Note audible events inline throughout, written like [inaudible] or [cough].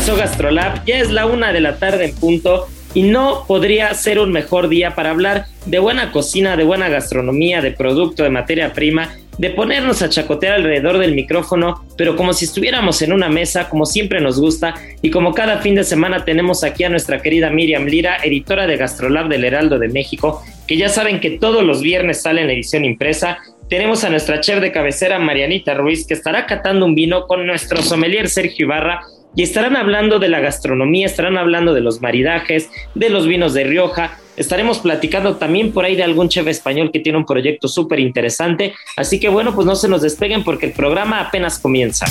empezó GastroLab, ya es la una de la tarde en punto y no podría ser un mejor día para hablar de buena cocina, de buena gastronomía, de producto, de materia prima, de ponernos a chacotear alrededor del micrófono, pero como si estuviéramos en una mesa, como siempre nos gusta, y como cada fin de semana tenemos aquí a nuestra querida Miriam Lira, editora de GastroLab del Heraldo de México, que ya saben que todos los viernes sale en la edición impresa. Tenemos a nuestra chef de cabecera, Marianita Ruiz, que estará catando un vino con nuestro sommelier Sergio Ibarra y estarán hablando de la gastronomía, estarán hablando de los maridajes, de los vinos de Rioja. Estaremos platicando también por ahí de algún chef español que tiene un proyecto súper interesante. Así que bueno, pues no se nos despeguen porque el programa apenas comienza.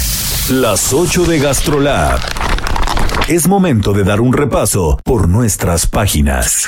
Las 8 de GastroLab. Es momento de dar un repaso por nuestras páginas.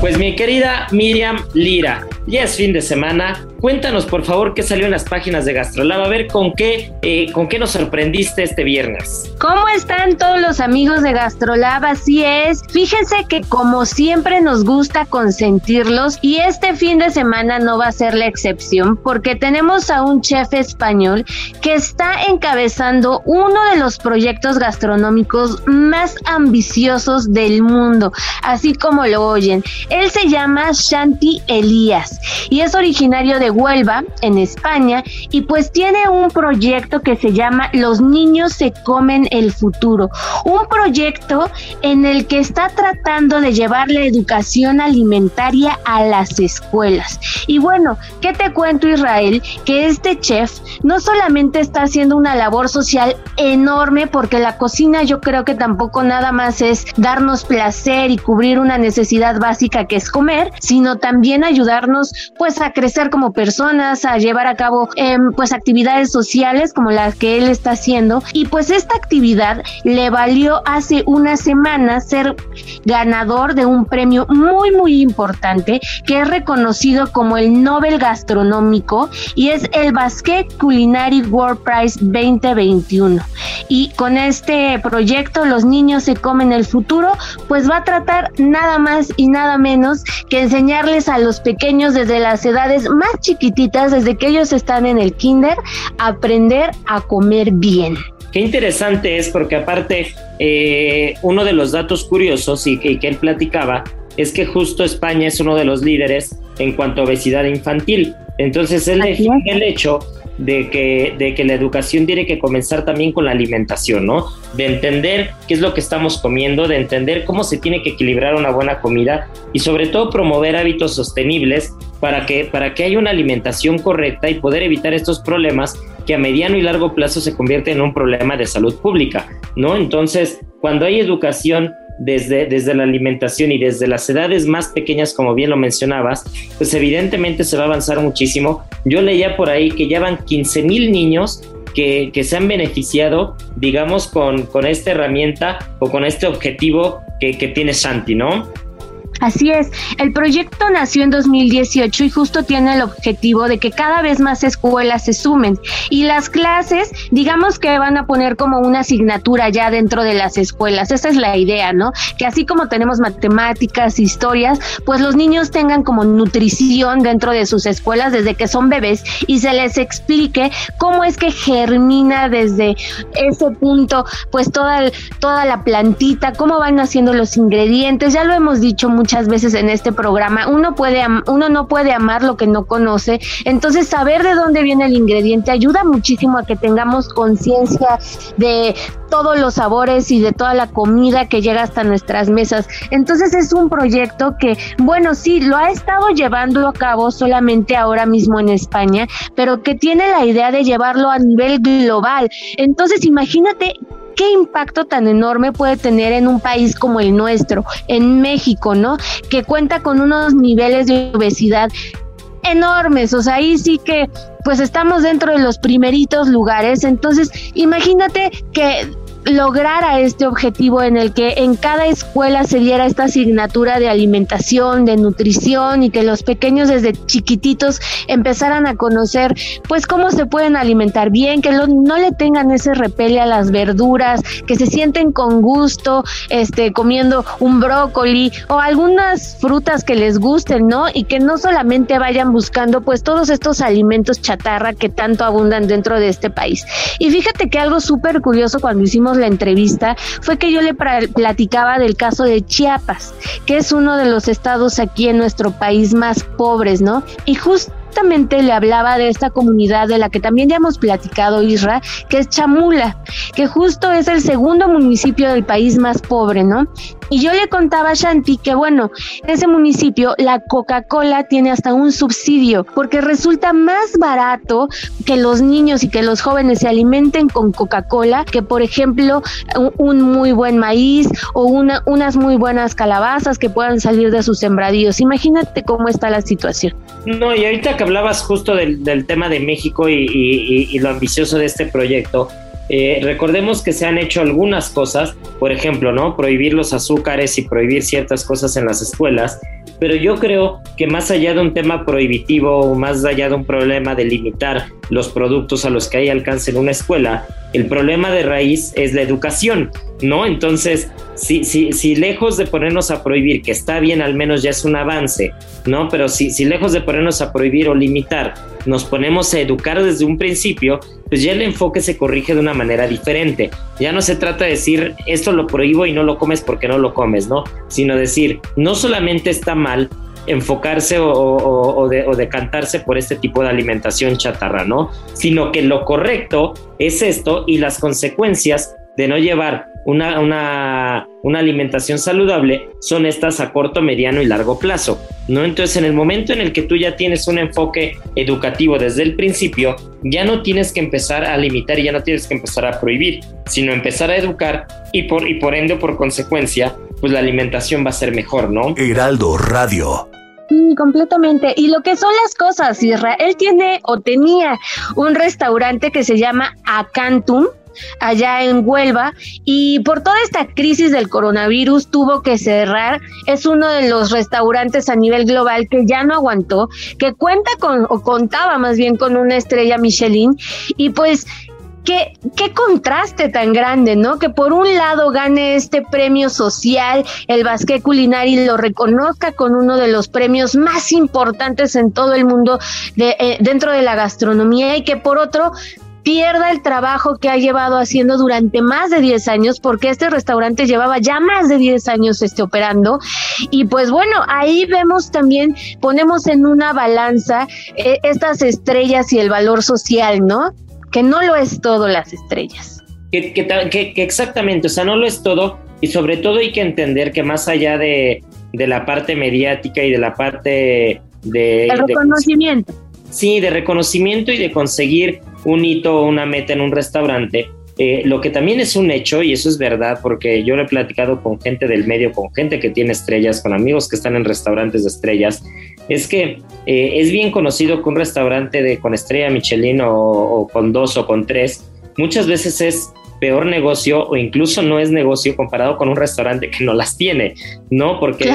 Pues mi querida Miriam Lira, ya es fin de semana. Cuéntanos, por favor, qué salió en las páginas de Gastrolab. A ver con qué, eh, con qué nos sorprendiste este viernes. ¿Cómo están todos los amigos de Gastrolab? Así es. Fíjense que como siempre nos gusta consentirlos y este fin de semana no va a ser la excepción porque tenemos a un chef español que está encabezando uno de los proyectos gastronómicos más ambiciosos del mundo, así como lo oyen. Él se llama Shanti Elías y es originario de Huelva, en España, y pues tiene un proyecto que se llama Los niños se comen el futuro, un proyecto en el que está tratando de llevar la educación alimentaria a las escuelas. Y bueno, ¿qué te cuento Israel? Que este chef no solamente está haciendo una labor social enorme, porque la cocina yo creo que tampoco nada más es darnos placer y cubrir una necesidad básica que es comer, sino también ayudarnos pues a crecer como personas, a llevar a cabo em, pues actividades sociales como las que él está haciendo. Y pues esta actividad le valió hace una semana ser ganador de un premio muy muy importante que es reconocido como el Nobel Gastronómico y es el Basque Culinary World Prize 2021 y con este proyecto los niños se comen el futuro pues va a tratar nada más y nada menos que enseñarles a los pequeños desde las edades más chiquititas, desde que ellos están en el kinder, aprender a comer bien. Qué interesante es porque aparte eh, uno de los datos curiosos y que, él platicaba es que justo España es uno de los líderes en cuanto a obesidad infantil. Entonces él el hecho de que, de que la educación tiene que comenzar también con la alimentación, ¿no? De entender qué es lo que estamos comiendo, de entender cómo se tiene que equilibrar una buena comida y sobre todo promover hábitos sostenibles para que, para que haya una alimentación correcta y poder evitar estos problemas que a mediano y largo plazo se convierten en un problema de salud pública, ¿no? Entonces, cuando hay educación desde, desde la alimentación y desde las edades más pequeñas, como bien lo mencionabas, pues evidentemente se va a avanzar muchísimo. Yo leía por ahí que ya van 15 mil niños que, que, se han beneficiado, digamos, con, con esta herramienta o con este objetivo que, que tiene Santi, ¿no? Así es, el proyecto nació en 2018 y justo tiene el objetivo de que cada vez más escuelas se sumen y las clases, digamos que van a poner como una asignatura ya dentro de las escuelas. Esa es la idea, ¿no? Que así como tenemos matemáticas, historias, pues los niños tengan como nutrición dentro de sus escuelas desde que son bebés y se les explique cómo es que germina desde ese punto, pues toda, toda la plantita, cómo van haciendo los ingredientes. Ya lo hemos dicho muchas veces en este programa, uno, puede, uno no puede amar lo que no conoce, entonces saber de dónde viene el ingrediente ayuda muchísimo a que tengamos conciencia de todos los sabores y de toda la comida que llega hasta nuestras mesas. Entonces es un proyecto que, bueno, sí, lo ha estado llevando a cabo solamente ahora mismo en España, pero que tiene la idea de llevarlo a nivel global. Entonces imagínate qué impacto tan enorme puede tener en un país como el nuestro, en México, ¿no? Que cuenta con unos niveles de obesidad enormes, o sea, ahí sí que pues estamos dentro de los primeritos lugares, entonces imagínate que lograra este objetivo en el que en cada escuela se diera esta asignatura de alimentación, de nutrición y que los pequeños desde chiquititos empezaran a conocer pues cómo se pueden alimentar bien, que no le tengan ese repele a las verduras, que se sienten con gusto este comiendo un brócoli o algunas frutas que les gusten, ¿no? Y que no solamente vayan buscando pues todos estos alimentos chatarra que tanto abundan dentro de este país. Y fíjate que algo súper curioso cuando hicimos la entrevista fue que yo le platicaba del caso de Chiapas, que es uno de los estados aquí en nuestro país más pobres, ¿no? Y justamente le hablaba de esta comunidad de la que también ya hemos platicado, Isra, que es Chamula, que justo es el segundo municipio del país más pobre, ¿no? Y yo le contaba a Shanti que, bueno, en ese municipio la Coca-Cola tiene hasta un subsidio, porque resulta más barato que los niños y que los jóvenes se alimenten con Coca-Cola que, por ejemplo, un, muy buen maíz o una, unas muy buenas calabazas que puedan salir de sus sembradíos. Imagínate cómo está la situación. No, y ahorita que hablabas justo del, tema de México y, lo ambicioso de este proyecto, eh, recordemos que se han hecho algunas cosas, por ejemplo, ¿no? Prohibir los azúcares y prohibir ciertas cosas en las escuelas, pero yo creo que más allá de un tema prohibitivo, más allá de un problema de limitar los productos a los que hay alcance en una escuela, el problema de raíz es la educación, ¿no? Entonces, si, si, si lejos de ponernos a prohibir, que está bien, al menos ya es un avance, ¿no? Pero si, si lejos de ponernos a prohibir o limitar, nos ponemos a educar desde un principio, pues ya el enfoque se corrige de una manera diferente. Ya no se trata de decir, esto lo prohíbo y no lo comes porque no lo comes, ¿no? Sino decir, no solamente está mal, enfocarse o, de, o, decantarse por este tipo de alimentación chatarra, ¿no? Sino que lo correcto es esto y las consecuencias de no llevar una, una, una, alimentación saludable son estas a corto, mediano y largo plazo, ¿no? Entonces, en el momento en el que tú ya tienes un enfoque educativo desde el principio, ya no tienes que empezar a limitar y ya no tienes que empezar a prohibir, sino empezar a educar y por, y por ende, por consecuencia, pues la alimentación va a ser mejor, ¿no? Heraldo Radio. Sí, completamente. Y lo que son las cosas, Israel tiene o tenía un restaurante que se llama Acantum, allá en Huelva y por toda esta crisis del coronavirus tuvo que cerrar. Es uno de los restaurantes a nivel global que ya no aguantó, que cuenta con o contaba más bien con una estrella Michelin y pues Qué, qué, contraste tan grande, ¿no? Que por un lado gane este premio social, el Basque Culinari lo reconozca con uno de los premios más importantes en todo el mundo de, eh, dentro de la gastronomía y que por otro pierda el trabajo que ha llevado haciendo durante más de 10 años, porque este restaurante llevaba ya más de 10 años este, operando. Y pues bueno, ahí vemos también, ponemos en una balanza eh, estas estrellas y el valor social, ¿no? Que no lo es todo las estrellas. Que, que, exactamente, o sea, no lo es todo y sobre todo hay que entender que más allá de, de la parte mediática y de la parte de... El reconocimiento. sí, de reconocimiento y de conseguir un hito o una meta en un restaurante. Eh, lo que también es un hecho, y eso es verdad, porque yo lo he platicado con gente del medio, con gente que tiene estrellas, con amigos que están en restaurantes de estrellas, es que eh, es bien conocido que un restaurante de, con estrella Michelin o, con dos o con tres, muchas veces es peor negocio o incluso no es negocio comparado con un restaurante que no las tiene, ¿no? Porque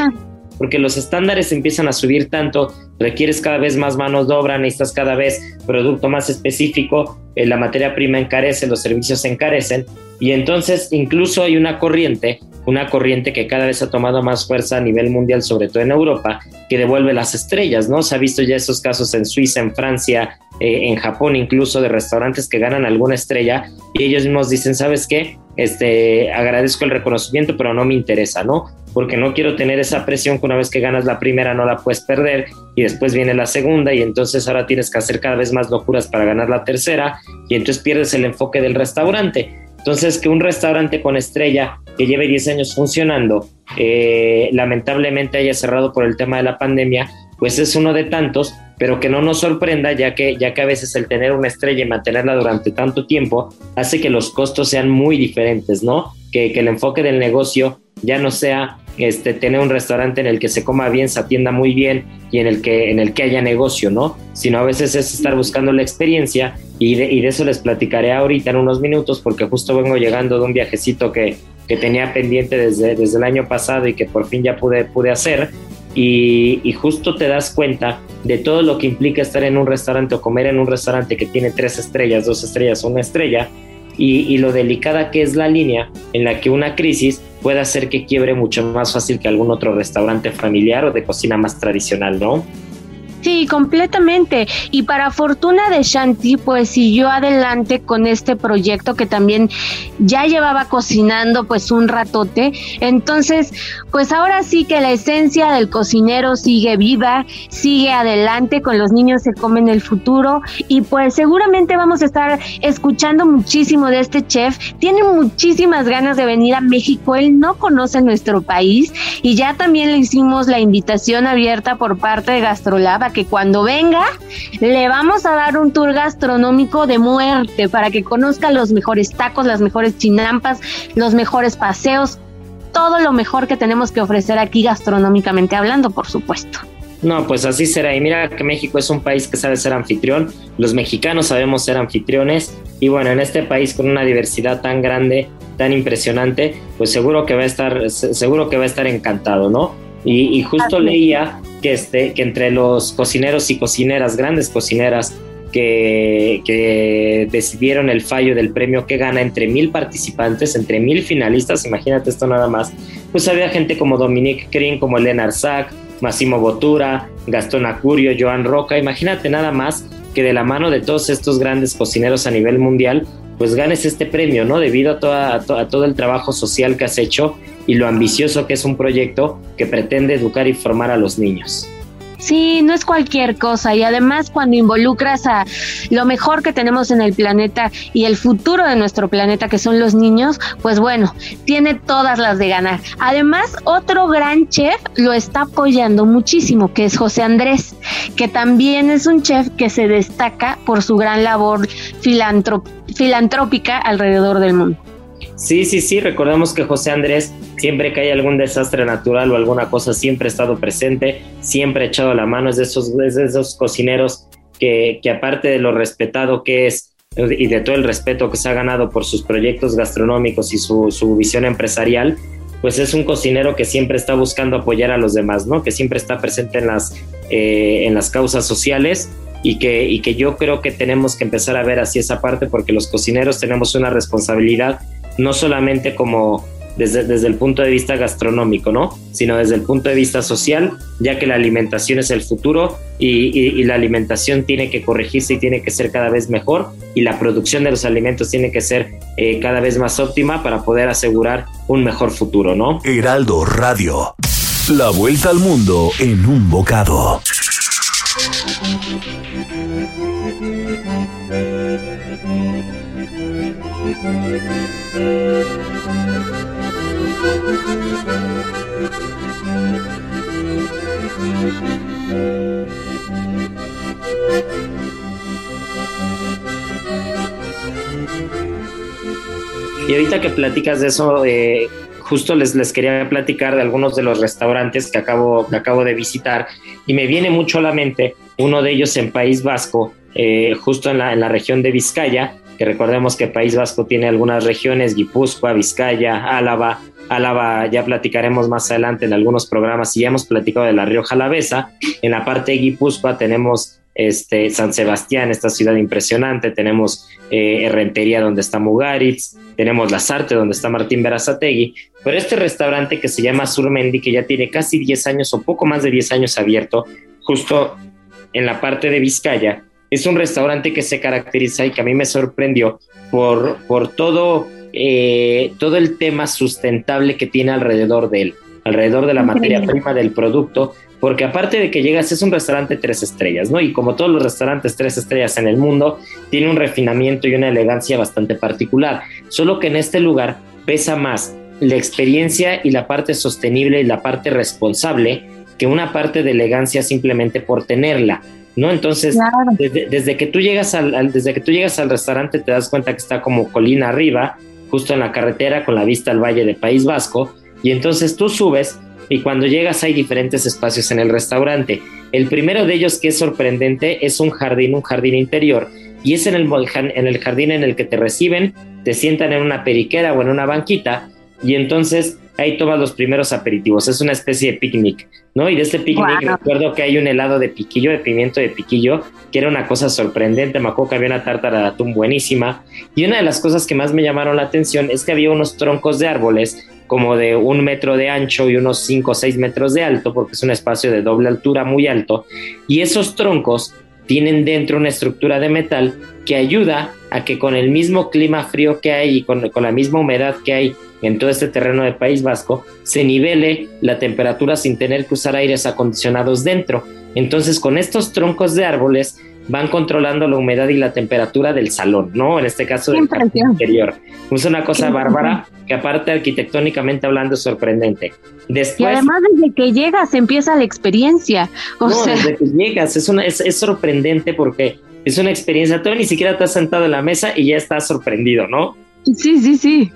porque los estándares empiezan a subir tanto, requieres cada vez más manos de obra, necesitas cada vez producto más específico, eh, la materia prima encarece, los servicios encarecen, y entonces incluso hay una corriente, una corriente que cada vez ha tomado más fuerza a nivel mundial, sobre todo en Europa, que devuelve las estrellas, ¿no? Se ha visto ya esos casos en Suiza, en Francia, eh, en Japón incluso, de restaurantes que ganan alguna estrella y ellos mismos dicen, ¿sabes qué? Este, agradezco el reconocimiento, pero no me interesa, ¿no? Porque no quiero tener esa presión que una vez que ganas la primera no la puedes perder y después viene la segunda y entonces ahora tienes que hacer cada vez más locuras para ganar la tercera y entonces pierdes el enfoque del restaurante. Entonces, que un restaurante con estrella que lleve 10 años funcionando, eh, lamentablemente haya cerrado por el tema de la pandemia, pues es uno de tantos, pero que no nos sorprenda, ya que, ya que a veces el tener una estrella y mantenerla durante tanto tiempo hace que los costos sean muy diferentes, ¿no? Que, que el enfoque del negocio ya no sea este, tener un restaurante en el que se coma bien, se atienda muy bien y en el que, en el que haya negocio, ¿no? Sino a veces es estar buscando la experiencia y de, y de eso les platicaré ahorita en unos minutos porque justo vengo llegando de un viajecito que, que tenía pendiente desde, desde el año pasado y que por fin ya pude, pude hacer. Y, y, justo te das cuenta de todo lo que implica estar en un restaurante o comer en un restaurante que tiene tres estrellas, dos estrellas una estrella, y, y, lo delicada que es la línea en la que una crisis puede hacer que quiebre mucho más fácil que algún otro restaurante familiar o de cocina más tradicional, ¿no? Sí, completamente. Y para fortuna de Shanti, pues siguió adelante con este proyecto que también ya llevaba cocinando pues un ratote. Entonces, pues ahora sí que la esencia del cocinero sigue viva, sigue adelante con los niños se comen el futuro y pues seguramente vamos a estar escuchando muchísimo de este chef. Tiene muchísimas ganas de venir a México. Él no conoce nuestro país y ya también le hicimos la invitación abierta por parte de Gastrolab que cuando venga le vamos a dar un tour gastronómico de muerte para que conozca los mejores tacos, las mejores chinampas, los mejores paseos, todo lo mejor que tenemos que ofrecer aquí gastronómicamente hablando, por supuesto. No, pues así será. Y mira que México es un país que sabe ser anfitrión. Los mexicanos sabemos ser anfitriones. Y bueno, en este país con una diversidad tan grande, tan impresionante, pues seguro que va a estar, seguro que va a estar encantado, ¿no? Y, y justo leía que, este, que entre los cocineros y cocineras, grandes cocineras, que, que, decidieron el fallo del premio que gana entre mil participantes, entre mil finalistas, imagínate esto nada más, pues había gente como Dominique Green, como Elena Arzac, Massimo Bottura, Gastón Acurio, Joan Roca, imagínate nada más que de la mano de todos estos grandes cocineros a nivel mundial, pues ganes este premio, ¿no? Debido a, toda, a, to, a todo el trabajo social que has hecho y lo ambicioso que es un proyecto que pretende educar y formar a los niños. Sí, no es cualquier cosa y además cuando involucras a lo mejor que tenemos en el planeta y el futuro de nuestro planeta que son los niños, pues bueno, tiene todas las de ganar. Además, otro gran chef lo está apoyando muchísimo, que es José Andrés, que también es un chef que se destaca por su gran labor filantrópica alrededor del mundo. Sí, sí, sí, recordemos que José Andrés, siempre que hay algún desastre natural o alguna cosa, siempre ha estado presente, siempre ha echado la mano, es de esos, es de esos cocineros que, que aparte de lo respetado que es y de todo el respeto que se ha ganado por sus proyectos gastronómicos y su, su visión empresarial, pues es un cocinero que siempre está buscando apoyar a los demás, ¿no? Que siempre está presente en las, eh, en las causas sociales y que, y que yo creo que tenemos que empezar a ver así esa parte porque los cocineros tenemos una responsabilidad no solamente como desde, desde, el punto de vista gastronómico, ¿no? Sino desde el punto de vista social, ya que la alimentación es el futuro y, la alimentación tiene que corregirse y tiene que ser cada vez mejor y la producción de los alimentos tiene que ser eh, cada vez más óptima para poder asegurar un mejor futuro, ¿no? Heraldo Radio, la vuelta al mundo en un bocado. Y ahorita que platicas de eso, eh, justo les, les quería platicar de algunos de los restaurantes que acabo, que acabo de visitar y me viene mucho a la mente uno de ellos en País Vasco, eh, justo en la, en la región de Vizcaya, que recordemos que País Vasco tiene algunas regiones, Guipúzcoa, Vizcaya, Álava, Álava ya platicaremos más adelante en algunos programas y ya hemos platicado de la Rioja Alavesa. En la parte de Guipúzcoa tenemos este, San Sebastián, esta ciudad impresionante, tenemos eh, Rentería donde está Mugaritz, tenemos La Sarte donde está Martín Berazategui, pero este restaurante que se llama Surmendi, que ya tiene casi 10 años o poco más de 10 años abierto, justo en la parte de Vizcaya, es un restaurante que se caracteriza y que a mí me sorprendió por, por todo, eh, todo el tema sustentable que tiene alrededor de él, alrededor de la materia prima del producto, porque aparte de que llegas, es un restaurante tres estrellas, ¿no? Y como todos los restaurantes tres estrellas en el mundo, tiene un refinamiento y una elegancia bastante particular, solo que en este lugar pesa más la experiencia y la parte sostenible y la parte responsable que una parte de elegancia simplemente por tenerla. ¿No? Entonces, desde, que tú llegas al, desde que tú llegas al restaurante te das cuenta que está como colina arriba, justo en la carretera con la vista al valle de País Vasco, y entonces tú subes y cuando llegas hay diferentes espacios en el restaurante. El primero de ellos que es sorprendente es un jardín, un jardín interior, y es en el, en el jardín en el que te reciben, te sientan en una periquera o en una banquita, y entonces ahí tomas los primeros aperitivos. Es una especie de picnic, ¿no? Y de este picnic recuerdo que hay un helado de piquillo, de pimiento de piquillo, que era una cosa sorprendente. Me acuerdo que había una tártara de atún buenísima. Y una de las cosas que más me llamaron la atención es que había unos troncos de árboles como de un metro de ancho y unos cinco o seis metros de alto, porque es un espacio de doble altura muy alto. Y esos troncos tienen dentro una estructura de metal que ayuda a que con el mismo clima frío que hay y con, con la misma humedad que hay en todo este terreno de País Vasco, se nivele la temperatura sin tener que usar aires acondicionados dentro. Entonces, con estos troncos de árboles van controlando la humedad y la temperatura del salón, ¿no? En este caso del interior. Es una cosa bárbara que aparte arquitectónicamente hablando es sorprendente. Después, y además desde que llegas empieza la experiencia. no, desde que llegas es, una, es, es sorprendente porque es una experiencia, tú ni siquiera te has sentado en la mesa y ya estás sorprendido, ¿no? Sí, sí, sí.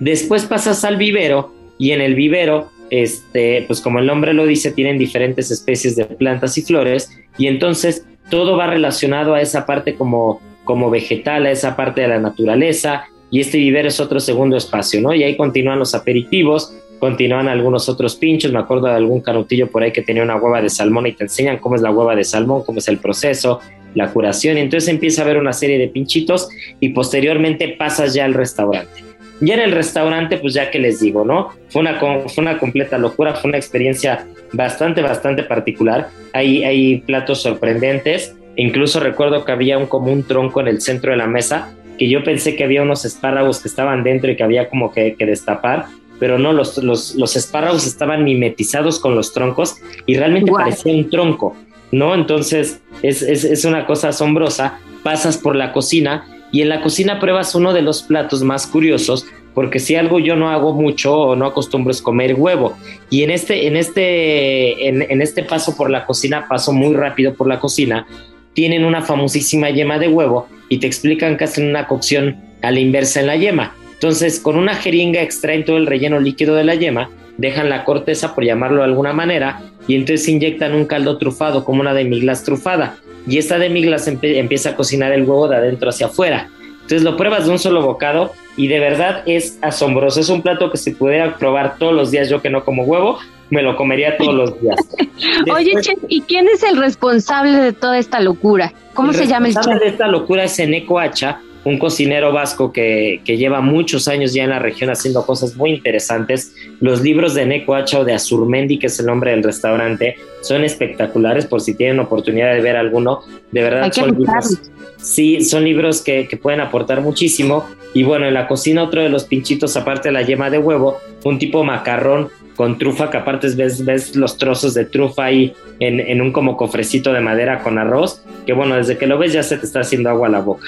Después pasas al vivero y en el vivero, este, pues como el nombre lo dice, tienen diferentes especies de plantas y flores y entonces todo va relacionado a esa parte como, como vegetal, a esa parte de la naturaleza y este vivero es otro segundo espacio, ¿no? Y ahí continúan los aperitivos, continúan algunos otros pinchos, me acuerdo de algún canutillo por ahí que tenía una hueva de salmón y te enseñan cómo es la hueva de salmón, cómo es el proceso, la curación, y entonces empieza a haber una serie de pinchitos y posteriormente pasas ya al restaurante. Ya en el restaurante, pues ya que les digo, ¿no? Fue una, fue una completa locura, fue una experiencia bastante, bastante particular. Hay, hay platos sorprendentes. Incluso recuerdo que había un, como un tronco en el centro de la mesa, que yo pensé que había unos espárragos que estaban dentro y que había como que, destapar, pero no, los, los, los, espárragos estaban mimetizados con los troncos y realmente parecía un tronco, ¿no? Entonces es, es, es una cosa asombrosa. Pasas por la cocina y en la cocina pruebas uno de los platos más curiosos, porque si algo yo no hago mucho o no acostumbro es comer huevo. Y en este, en este, en, este paso por la cocina, paso muy rápido por la cocina, tienen una famosísima yema de huevo y te explican que hacen una cocción a la inversa en la yema. Entonces, con una jeringa extraen todo el relleno líquido de la yema, dejan la corteza, por llamarlo de alguna manera, y entonces inyectan un caldo trufado como una demiglas trufada y esta demiglas empieza a cocinar el huevo de adentro hacia afuera. Entonces lo pruebas de un solo bocado y de verdad es asombroso. Es un plato que si pudiera probar todos los días, yo que no como huevo, me lo comería todos los días. [laughs] Oye, chef, ¿y quién es el responsable de toda esta locura? ¿Cómo se llama el chef? El responsable de esta locura es Eneco Hacha, un cocinero vasco que, lleva muchos años ya en la región haciendo cosas muy interesantes. Los libros de Necoacha o de Azurmendi, que es el nombre del restaurante, son espectaculares por si tienen oportunidad de ver alguno. De verdad, son libros, sí, son libros que, que, pueden aportar muchísimo. Y bueno, en la cocina otro de los pinchitos, aparte de la yema de huevo, un tipo macarrón con trufa, que aparte ves, ves los trozos de trufa ahí en, en un como cofrecito de madera con arroz, que bueno, desde que lo ves ya se te está haciendo agua a la boca.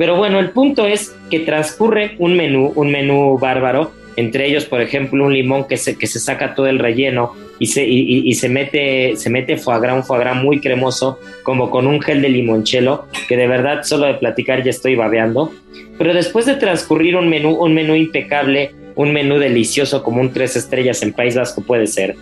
Pero bueno, el punto es que transcurre un menú, un menú bárbaro, entre ellos, por ejemplo, un limón que se, que se saca todo el relleno y se, y, se mete, se mete foie gras, un foie gras muy cremoso, como con un gel de limonchelo, que de verdad solo de platicar ya estoy babeando. Pero después de transcurrir un menú, un menú impecable, un menú delicioso como un tres estrellas en País Vasco puede ser,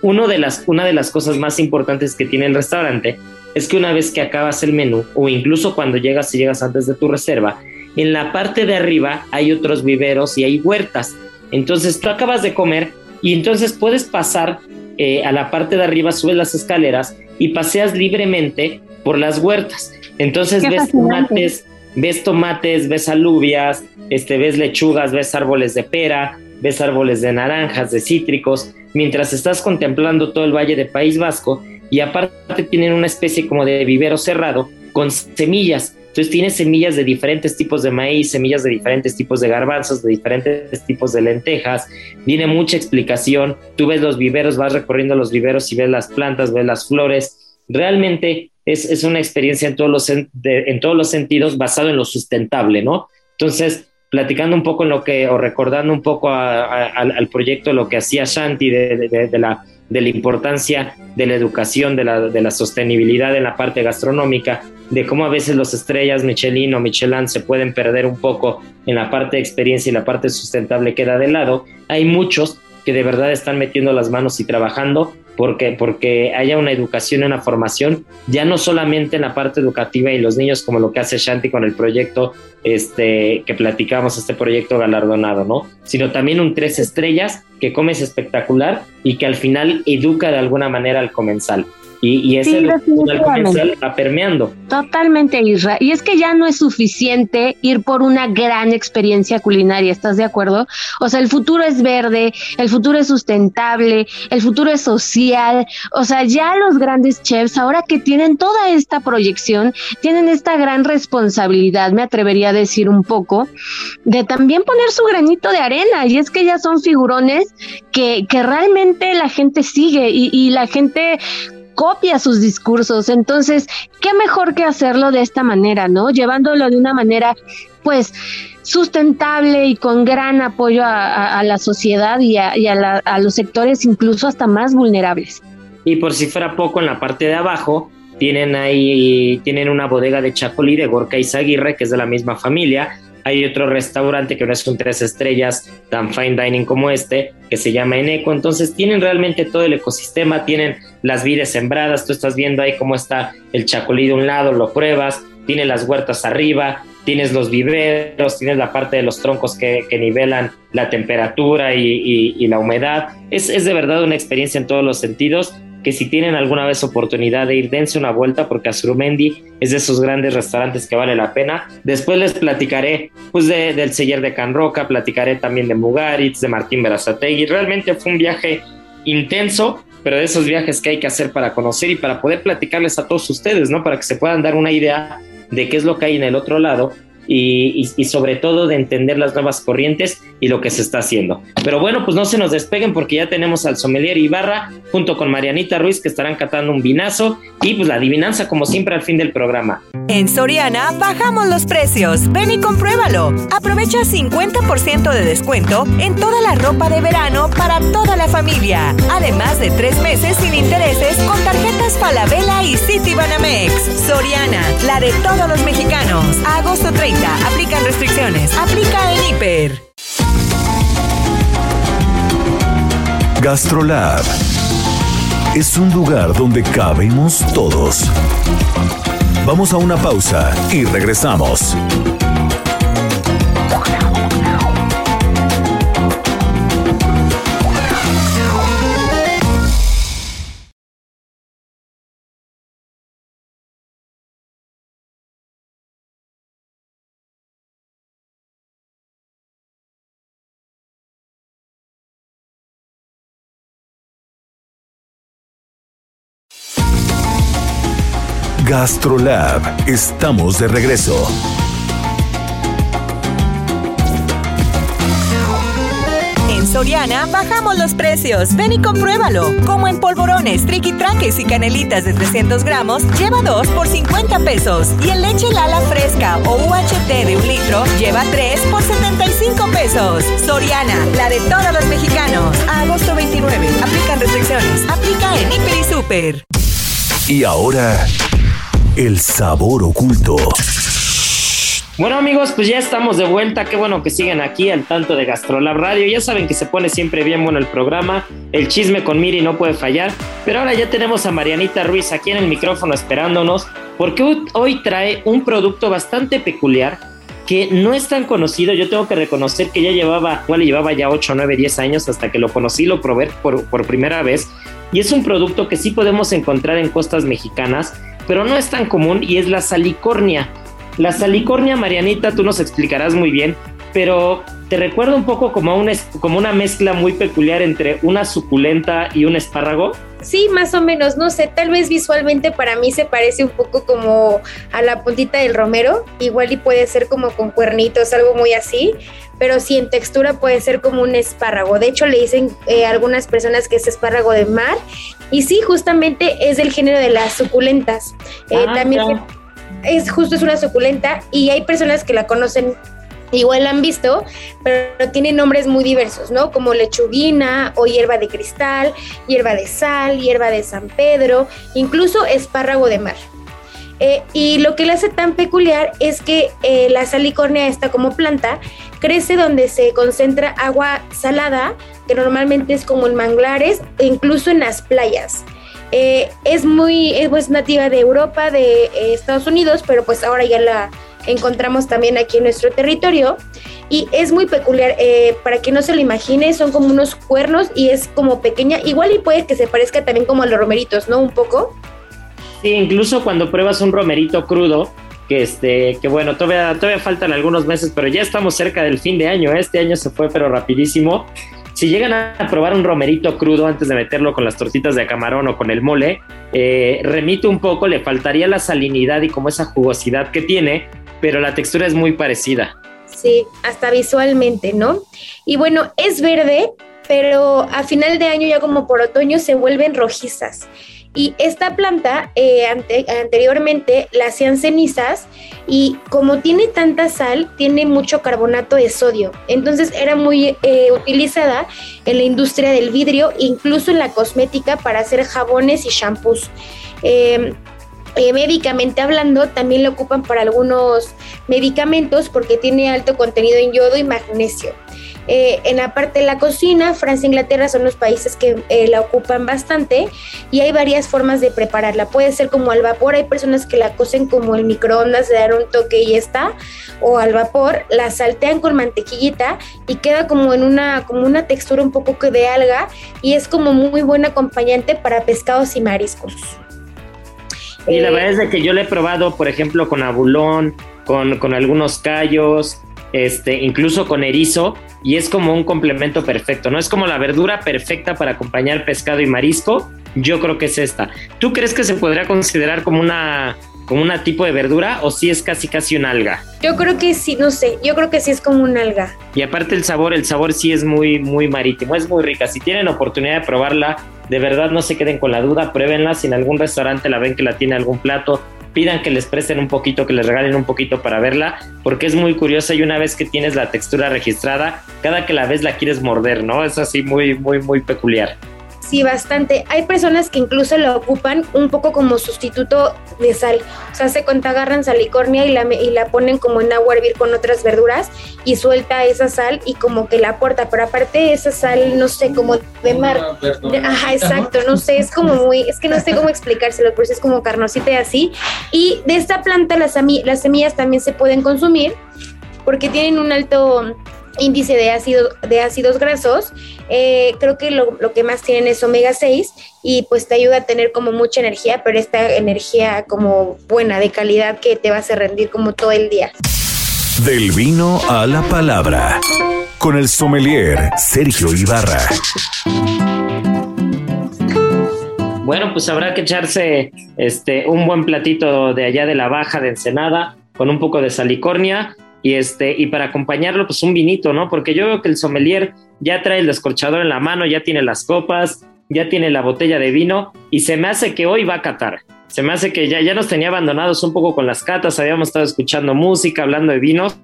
uno de las, una de las cosas más importantes que tiene el restaurante es que una vez que acabas el menú, o incluso cuando llegas y llegas antes de tu reserva, en la parte de arriba hay otros viveros y hay huertas. Entonces tú acabas de comer y entonces puedes pasar eh, a la parte de arriba, subes las escaleras y paseas libremente por las huertas. Entonces ves tomates, ves tomates, ves alubias, este, ves lechugas, ves árboles de pera, ves árboles de naranjas, de cítricos, mientras estás contemplando todo el valle de País Vasco y aparte tienen una especie como de vivero cerrado con semillas. Entonces tiene semillas de diferentes tipos de maíz, semillas de diferentes tipos de garbanzos, de diferentes tipos de lentejas. Viene mucha explicación. Tú ves los viveros, vas recorriendo los viveros y ves las plantas, ves las flores. Realmente es, es una experiencia en todos, los, en todos los sentidos basado en lo sustentable, ¿no? Entonces, platicando un poco en lo que, o recordando un poco al proyecto, lo que hacía Shanti de, la, de la importancia de la educación, de la, de la sostenibilidad en la parte gastronómica, de cómo a veces los estrellas Michelin o Michelin se pueden perder un poco en la parte de experiencia y la parte sustentable queda de lado. Hay muchos que de verdad están metiendo las manos y trabajando porque, porque haya una educación una formación, ya no solamente en la parte educativa y los niños, como lo que hace Shanti con el proyecto este, que platicamos, este proyecto galardonado, ¿no? Sino también un tres estrellas que comes espectacular y que al final educa de alguna manera al comensal. Y, y ese comercial va permeando. Totalmente, Isra. Y es que ya no es suficiente ir por una gran experiencia culinaria, ¿estás de acuerdo? O sea, el futuro es verde, el futuro es sustentable, el futuro es social. O sea, ya los grandes chefs, ahora que tienen toda esta proyección, tienen esta gran responsabilidad, me atrevería a decir un poco, de también poner su granito de arena. Y es que ya son figurones que, que realmente la gente sigue y, y la gente copia sus discursos. Entonces, ¿qué mejor que hacerlo de esta manera, no? Llevándolo de una manera, pues, sustentable y con gran apoyo a, la sociedad y, a, a, los sectores incluso hasta más vulnerables. Y por si fuera poco, en la parte de abajo tienen ahí, tienen una bodega de Chacolí de Gorka y Zaguirre, que es de la misma familia, hay otro restaurante que no es un tres estrellas tan fine dining como este, que se llama Eneco. Entonces tienen realmente todo el ecosistema, tienen las vides sembradas, tú estás viendo ahí cómo está el chacolí de un lado, lo pruebas, tiene las huertas arriba, tienes los viveros, tienes la parte de los troncos que, nivelan la temperatura y, la humedad. Es, es de verdad una experiencia en todos los sentidos que si tienen alguna vez oportunidad de ir, dense una vuelta porque Azurumendi es de esos grandes restaurantes que vale la pena. Después les platicaré pues del Seller de Can Roca, platicaré también de Mugaritz, de Martín Berazategui. Realmente fue un viaje intenso, pero de esos viajes que hay que hacer para conocer y para poder platicarles a todos ustedes, ¿no? Para que se puedan dar una idea de qué es lo que hay en el otro lado y, sobre todo de entender las nuevas corrientes y lo que se está haciendo. Pero bueno, pues no se nos despeguen porque ya tenemos al sommelier Ibarra junto con Marianita Ruiz que estarán catando un vinazo y pues la adivinanza como siempre al fin del programa. En Soriana bajamos los precios. Ven y compruébalo. Aprovecha 50% de descuento en toda la ropa de verano para toda la familia. Además de tres meses sin intereses con tarjetas Falabella y Citibanamex. Soriana, la de todos los mexicanos. Agosto 30 Aplican restricciones. Aplica en Hiper. Gastrolab es un lugar donde cabemos todos. Vamos a una pausa y regresamos. GastroLab. Estamos de regreso. En Soriana bajamos los precios. Ven y compruébalo. Como en polvorones, triquitraques y canelitas de 300 gramos, lleva 2 por 50 pesos. Y en leche Lala fresca o UHT de un litro, lleva 3 por 75 pesos. Soriana, la de todos los mexicanos. A agosto 29. Aplican restricciones. Aplica en Hiper y Super. Y ahora el sabor oculto. Bueno amigos, pues ya estamos de vuelta. Qué bueno que siguen aquí al tanto de Gastrolab Radio. Ya saben que se pone siempre bien bueno el programa. El chisme con Miri no puede fallar. Pero ahora ya tenemos a Marianita Ruiz aquí en el micrófono esperándonos. Porque hoy trae un producto bastante peculiar que no es tan conocido. Yo tengo que reconocer que ya llevaba, igual llevaba ya 8, 9, 10 años hasta que lo conocí, lo probé por, por primera vez. Y es un producto que sí podemos encontrar en costas mexicanas, pero no es tan común y es la salicornia. La salicornia, Marianita, tú nos explicarás muy bien, pero te recuerda un poco como una, como una mezcla muy peculiar entre una suculenta y un espárrago. Sí, más o menos, no sé, tal vez visualmente para mí se parece un poco como a la puntita del romero, igual y puede ser como con cuernitos, algo muy así, pero sí en textura puede ser como un espárrago. De hecho, le dicen eh, algunas personas que es espárrago de mar, y sí, justamente es del género de las suculentas. Eh, ah, también es justo es una suculenta y hay personas que la conocen igual la han visto, pero tiene nombres muy diversos, ¿no? Como lechuguina o hierba de cristal, hierba de sal, hierba de San Pedro, incluso espárrago de mar. Eh, y lo que le hace tan peculiar es que eh, la salicornia esta como planta crece donde se concentra agua salada, que normalmente es como en manglares e incluso en las playas. Eh, es muy, es nativa de Europa, de Estados Unidos, pero pues ahora ya la, encontramos también aquí en nuestro territorio. Y es muy peculiar, eh, para que no se lo imagine, son como unos cuernos y es como pequeña, igual y puede que se parezca también como a los romeritos, ¿no? Un poco. Sí, incluso cuando pruebas un romerito crudo, que este, que bueno, todavía, todavía faltan algunos meses, pero ya estamos cerca del fin de año, este año se fue pero rapidísimo. Si llegan a probar un romerito crudo antes de meterlo con las tortitas de camarón o con el mole, eh, remite un poco, le faltaría la salinidad y como esa jugosidad que tiene, pero la textura es muy parecida. Sí, hasta visualmente, ¿no? Y bueno, es verde, pero a final de año, ya como por otoño, se vuelven rojizas. Y esta planta eh, anteriormente la hacían cenizas y como tiene tanta sal, tiene mucho carbonato de sodio. Entonces era muy eh, utilizada en la industria del vidrio, incluso en la cosmética para hacer jabones y shampoos. Eh, eh, médicamente hablando, también lo ocupan para algunos medicamentos porque tiene alto contenido en yodo y magnesio. Eh, en la parte de la cocina, Francia e Inglaterra son los países que eh, la ocupan bastante y hay varias formas de prepararla. Puede ser como al vapor, hay personas que la cocen como el microondas, de dar un toque y está, o al vapor, la saltean con mantequillita y queda como en una, como una textura un poco de alga y es como muy buen acompañante para pescados y mariscos. Y la verdad es de que yo le he probado, por ejemplo, con abulón, con, con algunos callos, este, incluso con erizo, y es como un complemento perfecto, ¿no? Es como la verdura perfecta para acompañar pescado y marisco. Yo creo que es esta. ¿Tú crees que se podría considerar como una como una tipo de verdura o si es casi casi un alga? Yo creo que sí, no sé, yo creo que sí es como un alga. Y aparte el sabor, el sabor sí es muy muy marítimo, es muy rica. Si tienen oportunidad de probarla, de verdad no se queden con la duda, pruébenla. Si en algún restaurante la ven que la tiene algún plato, pidan que les presten un poquito, que les regalen un poquito para verla, porque es muy curiosa y una vez que tienes la textura registrada, cada que la ves la quieres morder, ¿no? Es así muy, muy, muy peculiar. Sí, bastante. Hay personas que incluso la ocupan un poco como sustituto de sal. O sea, se cuenta, agarran salicornia y la, y la ponen como en agua a hervir con otras verduras y suelta esa sal y como que la aporta. Pero aparte esa sal, no sé, como de mar. ajá, exacto, no sé, es como muy, es que no sé cómo explicárselo, pero es como carnosita y así. Y de esta planta las, las semillas también se pueden consumir porque tienen un alto índice de, ácido, de ácidos grasos, eh, creo que lo, que más tienen es omega 6 y pues te ayuda a tener como mucha energía, pero esta energía como buena, de calidad que te va a hacer rendir como todo el día. Del vino a la palabra, con el sommelier Sergio Ibarra. Bueno, pues habrá que echarse este, un buen platito de allá de la baja de Ensenada con un poco de salicornia y este y para acompañarlo pues un vinito, ¿no? Porque yo veo que el sommelier ya trae el descorchador en la mano, ya tiene las copas, ya tiene la botella de vino y se me hace que hoy va a catar. Se me hace que ya, ya nos tenía abandonados un poco con las catas, habíamos estado escuchando música, hablando de vinos,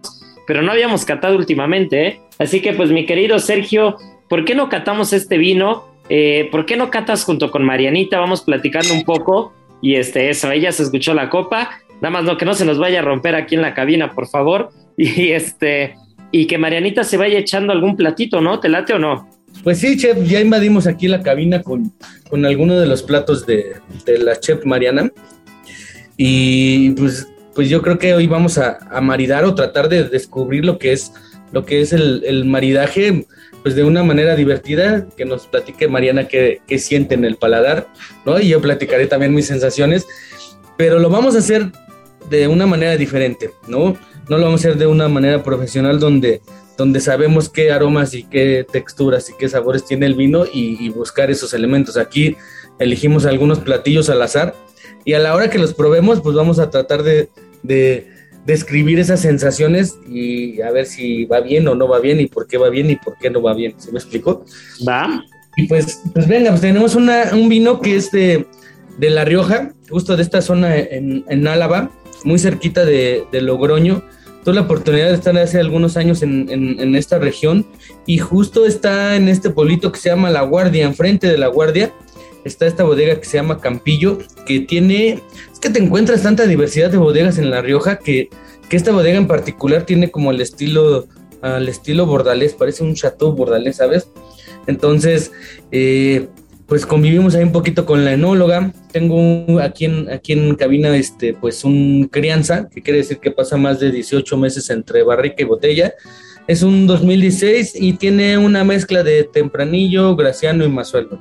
pero no habíamos catado últimamente, ¿eh? Así que pues mi querido Sergio, ¿por qué no catamos este vino? Eh, ¿Por qué no catas junto con Marianita? Vamos platicando un poco y este, eso, ella se escuchó la copa, nada más no que no se nos vaya a romper aquí en la cabina, por favor. [laughs] y este y que Marianita se vaya echando algún platito, ¿no? ¿Te late o no? Pues sí, chef, ya invadimos aquí la cabina con, con alguno de los platos de, de la chef Mariana. Y pues pues yo creo que hoy vamos a, a maridar o tratar de descubrir lo que es, lo que es el, el maridaje, pues de una manera divertida, que nos platique Mariana qué, qué siente en el paladar, ¿no? Y yo platicaré también mis sensaciones, pero lo vamos a hacer de una manera diferente, ¿no? No lo vamos a hacer de una manera profesional donde, donde sabemos qué aromas y qué texturas y qué sabores tiene el vino y, y buscar esos elementos. Aquí elegimos algunos platillos al azar y a la hora que los probemos, pues vamos a tratar de, de describir esas sensaciones y a ver si va bien o no va bien y por qué va bien y por qué no va bien. ¿Se me explicó? Va. Y pues, pues venga, pues tenemos una, un vino que es de, de La Rioja, justo de esta zona en, en Álava, muy cerquita de, de, Logroño. Tuve la oportunidad de estar hace algunos años en, en, esta región y justo está en este pueblito que se llama La Guardia, enfrente de La Guardia. Está esta bodega que se llama Campillo, que tiene, es que te encuentras tanta diversidad de bodegas en La Rioja que, que esta bodega en particular tiene como el estilo, al estilo bordalés, parece un chateau bordalés, ¿sabes? Entonces, eh, pues convivimos ahí un poquito con la enóloga. Tengo aquí en, cabina, este, pues un crianza, que quiere decir que pasa más de 18 meses entre barrica y botella. Es un 2016 y tiene una mezcla de tempranillo, graciano y mazuelo.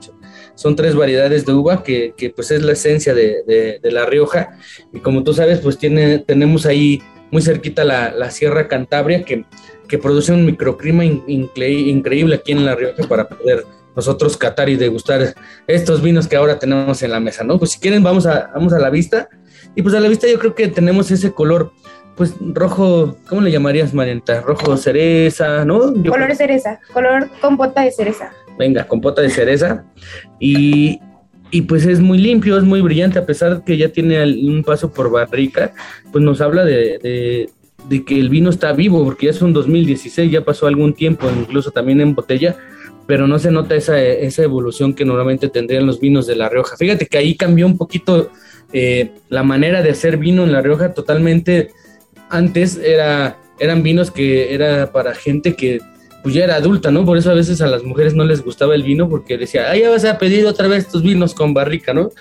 Son tres variedades de uva que, que pues es la esencia de, La Rioja. Y como tú sabes, pues tiene, tenemos ahí muy cerquita la, Sierra Cantabria que, que produce un microclima in, incre, increíble aquí en La Rioja para poder nosotros catar y degustar estos vinos que ahora tenemos en la mesa, ¿no? Pues si quieren vamos a, vamos a la vista y pues a la vista yo creo que tenemos ese color pues rojo, ¿cómo le llamarías, Marienta? Rojo cereza, ¿no? Yo color creo... cereza, color compota de cereza. Venga, compota de cereza y, y pues es muy limpio, es muy brillante, a pesar de que ya tiene un paso por barrica, pues nos habla de, de, de que el vino está vivo, porque ya es un 2016, ya pasó algún tiempo, incluso también en botella, pero no se nota esa, esa evolución que normalmente tendrían los vinos de La Rioja. Fíjate que ahí cambió un poquito eh, la manera de hacer vino en La Rioja, totalmente antes era, eran vinos que era para gente que pues ya era adulta, ¿no? Por eso a veces a las mujeres no les gustaba el vino porque decía, ah, ya vas a pedir otra vez tus vinos con barrica, ¿no?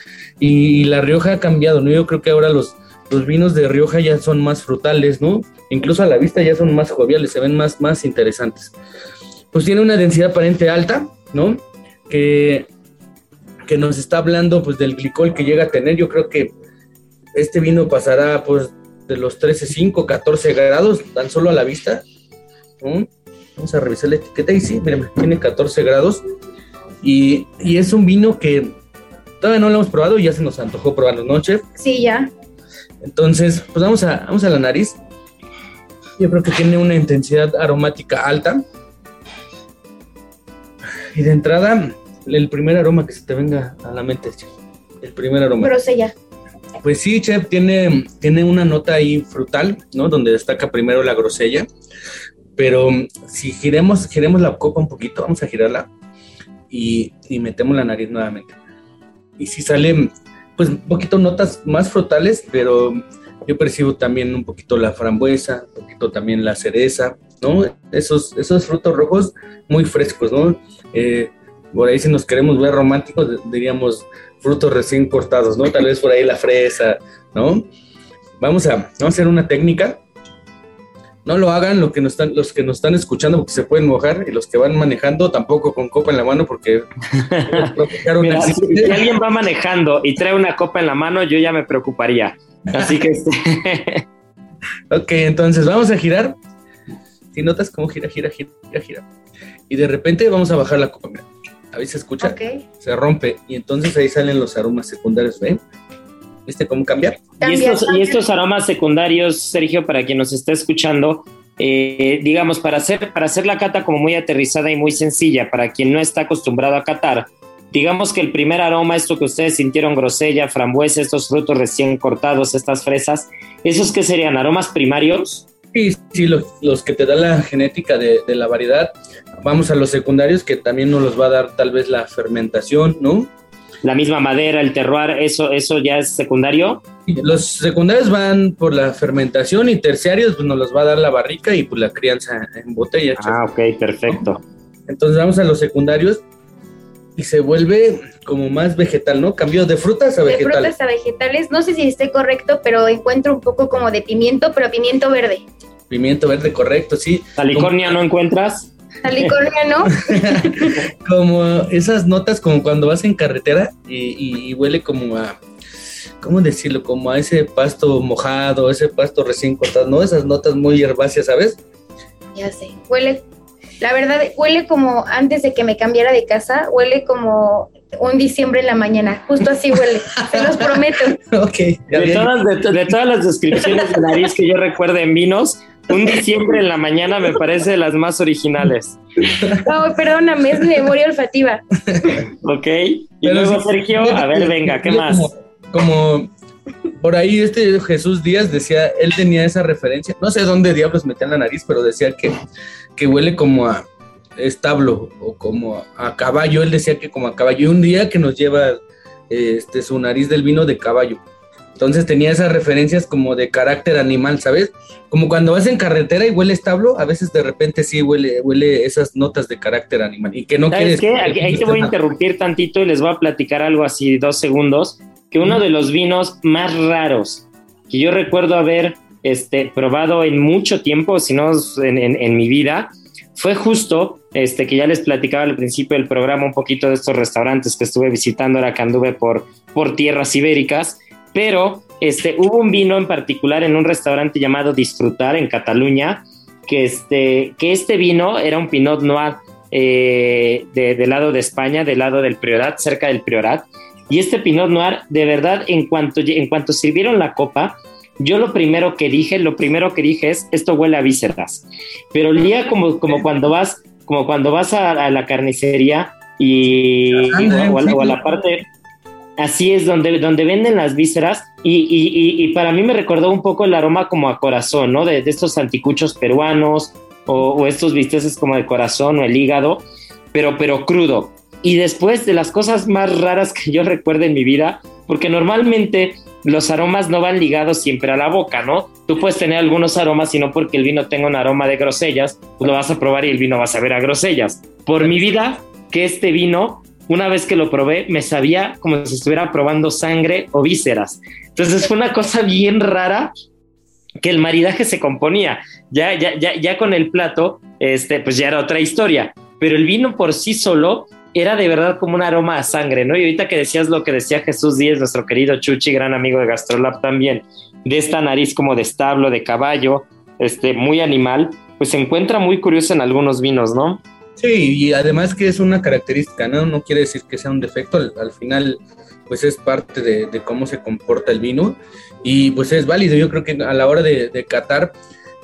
Y, La Rioja ha cambiado, ¿no? Yo creo que ahora los, los vinos de Rioja ya son más frutales, ¿no? Incluso a la vista ya son más joviales, se ven más, más interesantes pues tiene una densidad aparente alta, ¿no? Que, que nos está hablando pues del glicol que llega a tener. Yo creo que este vino pasará pues de los 13.5, 14 grados, tan solo a la vista. ¿no? Vamos a revisar la etiqueta y sí, miren, tiene 14 grados. Y, y, es un vino que todavía no lo hemos probado y ya se nos antojó probarlo, ¿no, chef? Sí, ya. Entonces, pues vamos a, vamos a la nariz. Yo creo que tiene una intensidad aromática alta. Y de entrada, el primer aroma que se te venga a la mente, chef. El primer aroma. Grosella. Pues sí, chef, tiene, tiene una nota ahí frutal, ¿no? Donde destaca primero la grosella. Pero si giremos, giremos la copa un poquito, vamos a girarla y, y metemos la nariz nuevamente. Y si salen, pues un poquito notas más frutales, pero yo percibo también un poquito la frambuesa, un poquito también la cereza, ¿no? Esos, esos frutos rojos muy frescos, ¿no? Eh, por ahí si nos queremos ver románticos, diríamos frutos recién cortados, ¿no? Tal vez por ahí la fresa, ¿no? Vamos a, vamos a hacer una técnica. No lo hagan lo que nos están, los que nos están escuchando porque se pueden mojar y los que van manejando tampoco con copa en la mano porque... [laughs] Mira, si, si, alguien va manejando y trae una copa en la mano, yo ya me preocuparía. Así que... [laughs] ok, entonces vamos a girar. Si notas cómo gira, gira, gira, gira y de repente vamos a bajar la copa. Mira, a ver si se escucha, okay. se rompe y entonces ahí salen los aromas secundarios, ¿ven? ¿Viste cómo cambiar? Y estos, y estos aromas secundarios, Sergio, para quien nos está escuchando, eh, digamos, para hacer, para hacer la cata como muy aterrizada y muy sencilla, para quien no está acostumbrado a catar, digamos que el primer aroma, esto que ustedes sintieron, grosella, frambuesa, estos frutos recién cortados, estas fresas, ¿esos que serían aromas primarios? Sí, sí, los, los, que te da la genética de, de, la variedad. Vamos a los secundarios que también nos los va a dar tal vez la fermentación, ¿no? La misma madera, el terroir, ¿eso, eso ya es secundario? Los secundarios van por la fermentación y terciarios pues, nos los va a dar la barrica y pues la crianza en botella. Ah, ok, perfecto. Entonces vamos a los secundarios y se vuelve como más vegetal, ¿no? Cambió de frutas a De vegetales. frutas a vegetales. No sé si esté correcto, pero encuentro un poco como de pimiento, pero pimiento verde. Pimiento verde, correcto, sí. California no encuentras. California, ¿no? [laughs] Como esas notas como cuando vas en carretera y, y- y huele como a, ¿cómo decirlo? Como a ese pasto mojado, ese pasto recién cortado, ¿no? Esas notas muy herbáceas, ¿sabes? Ya sé. Huele, la verdad, huele como antes de que me cambiara de casa, huele como un diciembre en la mañana. Justo así huele. Se los prometo. [laughs] ok, De todas, de, de todas las descripciones de nariz que yo recuerdo en vinos, un diciembre en la mañana me parece de las más originales. No, perdóname, es mi memoria olfativa. ¿Ok? Y Pero luego, Sergio, a ver, venga, ¿qué más? Como, como por ahí este Jesús Díaz decía, él tenía esa referencia, no sé dónde diablos metía la nariz, pero decía que, que huele como a establo o como a caballo, él decía que como a caballo, y un día que nos lleva este, su nariz del vino de caballo. Entonces tenía esas referencias como de carácter animal, ¿sabes? Como cuando vas en carretera y huele establo, a veces de repente sí huele, huele esas notas de carácter animal y que no ¿Sabes quieres... qué? Aquí- ahí te voy a interrumpir tantito y les voy a platicar algo así, dos segundos, que uno de los vinos más raros que yo recuerdo haber este, probado en mucho tiempo, si no en, en- en mi vida, fue justo, este, que ya les platicaba al principio del programa un poquito de estos restaurantes que estuve visitando ahora que anduve por, por tierras ibéricas, pero este, hubo un vino en particular en un restaurante llamado Disfrutar en Cataluña, que este, que este vino era un Pinot Noir eh, de- del lado de España, del lado del Priorat, cerca del Priorat. Y este Pinot Noir, de verdad, en cuanto, en cuanto sirvieron la copa, yo lo primero que dije, lo primero que dije es, esto huele a vísceras. Pero olía como, como cuando vas, como cuando vas a, a la carnicería y, a, o a la parte, así es, donde, donde venden las vísceras. Y, y- y- para mí me recordó un poco el aroma como a corazón, ¿no? De, estos anticuchos peruanos o, o estos bisteces como de corazón o el hígado, pero, pero crudo. Y después de las cosas más raras que yo recuerdo en mi vida, porque normalmente los aromas no van ligados siempre a la boca, ¿no? Tú puedes tener algunos aromas y no porque el vino tenga un aroma de grosellas, pues lo vas a probar y el vino va a saber a grosellas. Por mi vida, que este vino, una vez que lo probé, me sabía como si estuviera probando sangre o vísceras. Entonces fue una cosa bien rara que el maridaje se componía. Ya, ya, ya, ya con el plato, este, pues ya era otra historia. Pero el vino por sí solo era de verdad como un aroma a sangre, ¿no? Y ahorita que decías lo que decía Jesús Díez, nuestro querido Chuchi, gran amigo de Gastrolab también, de esta nariz como de establo, de caballo, este, muy animal, pues se encuentra muy curioso en algunos vinos, ¿no? Sí, y además que es una característica, ¿no? No quiere decir que sea un defecto, al, al final pues es parte de, de cómo se comporta el vino y pues es válido, yo creo que a la hora de, de catar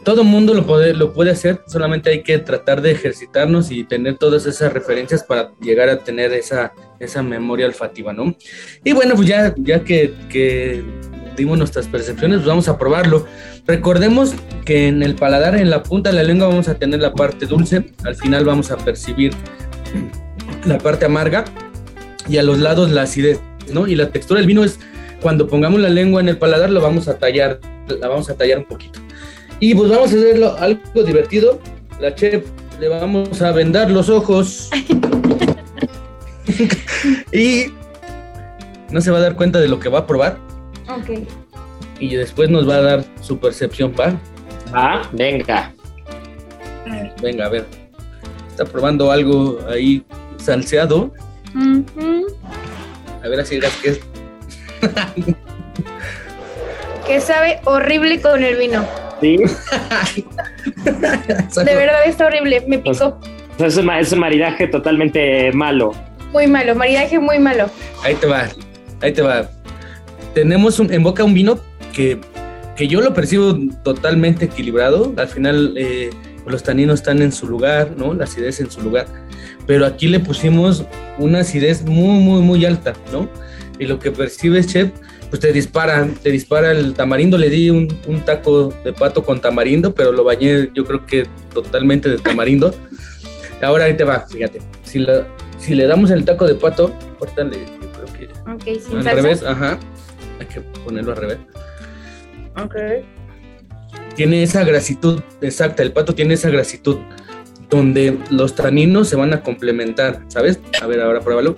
todo mundo lo puede, lo puede hacer, solamente hay que tratar de ejercitarnos y tener todas esas referencias para llegar a tener esa, esa memoria olfativa, ¿no? Y bueno, pues ya, ya que, que dimos nuestras percepciones, pues vamos a probarlo. Recordemos que en el paladar, en la punta de la lengua, vamos a tener la parte dulce, al final vamos a percibir la parte amarga y a los lados la acidez, ¿no? Y la textura del vino es cuando pongamos la lengua en el paladar, lo vamos a tallar, la vamos a tallar un poquito. Y pues vamos a hacerlo algo divertido. La chef le vamos a vendar los ojos. [laughs] [laughs] y no se va a dar cuenta de lo que va a probar. Ok. Y después nos va a dar su percepción, ¿va? Ah, venga. Venga, a ver. Está probando algo ahí salseado. A ver, así digas que es. [laughs] Que sabe horrible con el vino. Sí, [laughs] De verdad está horrible. Me Pues- picó. es un, es un maridaje totalmente malo. Muy malo. Maridaje muy malo. Ahí te va, ahí te va. Tenemos un- en boca un vino que, que yo lo percibo totalmente equilibrado. Al final eh, los taninos están en su lugar, ¿no? La acidez en su lugar. Pero aquí le pusimos una acidez muy, muy, muy alta, ¿no? Y lo que percibes, chef, pues te dispara, te dispara el tamarindo. Le di un, un taco de pato con tamarindo, pero lo bañé yo creo que totalmente de tamarindo. [laughs] Ahora ahí te va, fíjate. Si, la- si le damos el taco de pato, ahorita le, yo creo que Ok, sin al salsa. revés, ajá. Hay que ponerlo al revés. Ok. Tiene esa grasitud exacta, el pato tiene esa grasitud. donde los taninos se van a complementar, ¿sabes? A ver, ahora pruébalo.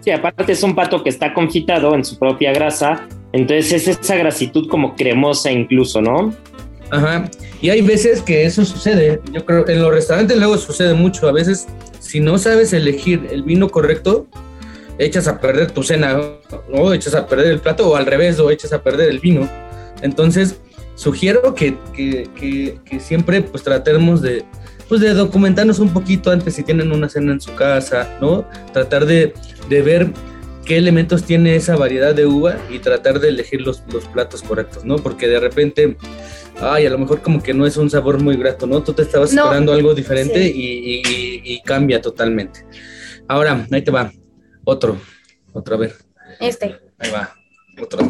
Sí, aparte es un pato que está confitado en su propia grasa, entonces es esa grasitud como cremosa incluso, ¿no? Ajá, y hay veces que eso sucede, yo creo, en los restaurantes luego sucede mucho, a veces si no sabes elegir el vino correcto, echas a perder tu cena, o echas a perder el plato, o al revés, o echas a perder el vino. Entonces, sugiero que, siempre pues tratemos de, pues, de documentarnos un poquito antes si tienen una cena en su casa, ¿no? Tratar de, ver qué elementos tiene esa variedad de uva y tratar de elegir los, los platos correctos, ¿no? Porque de repente ay, a lo mejor como que no es un sabor muy grato, ¿no? Tú te estabas esperando algo diferente y, cambia totalmente. Ahora, ahí te va. Otro, otro, a ver. Este. Ahí va, otro.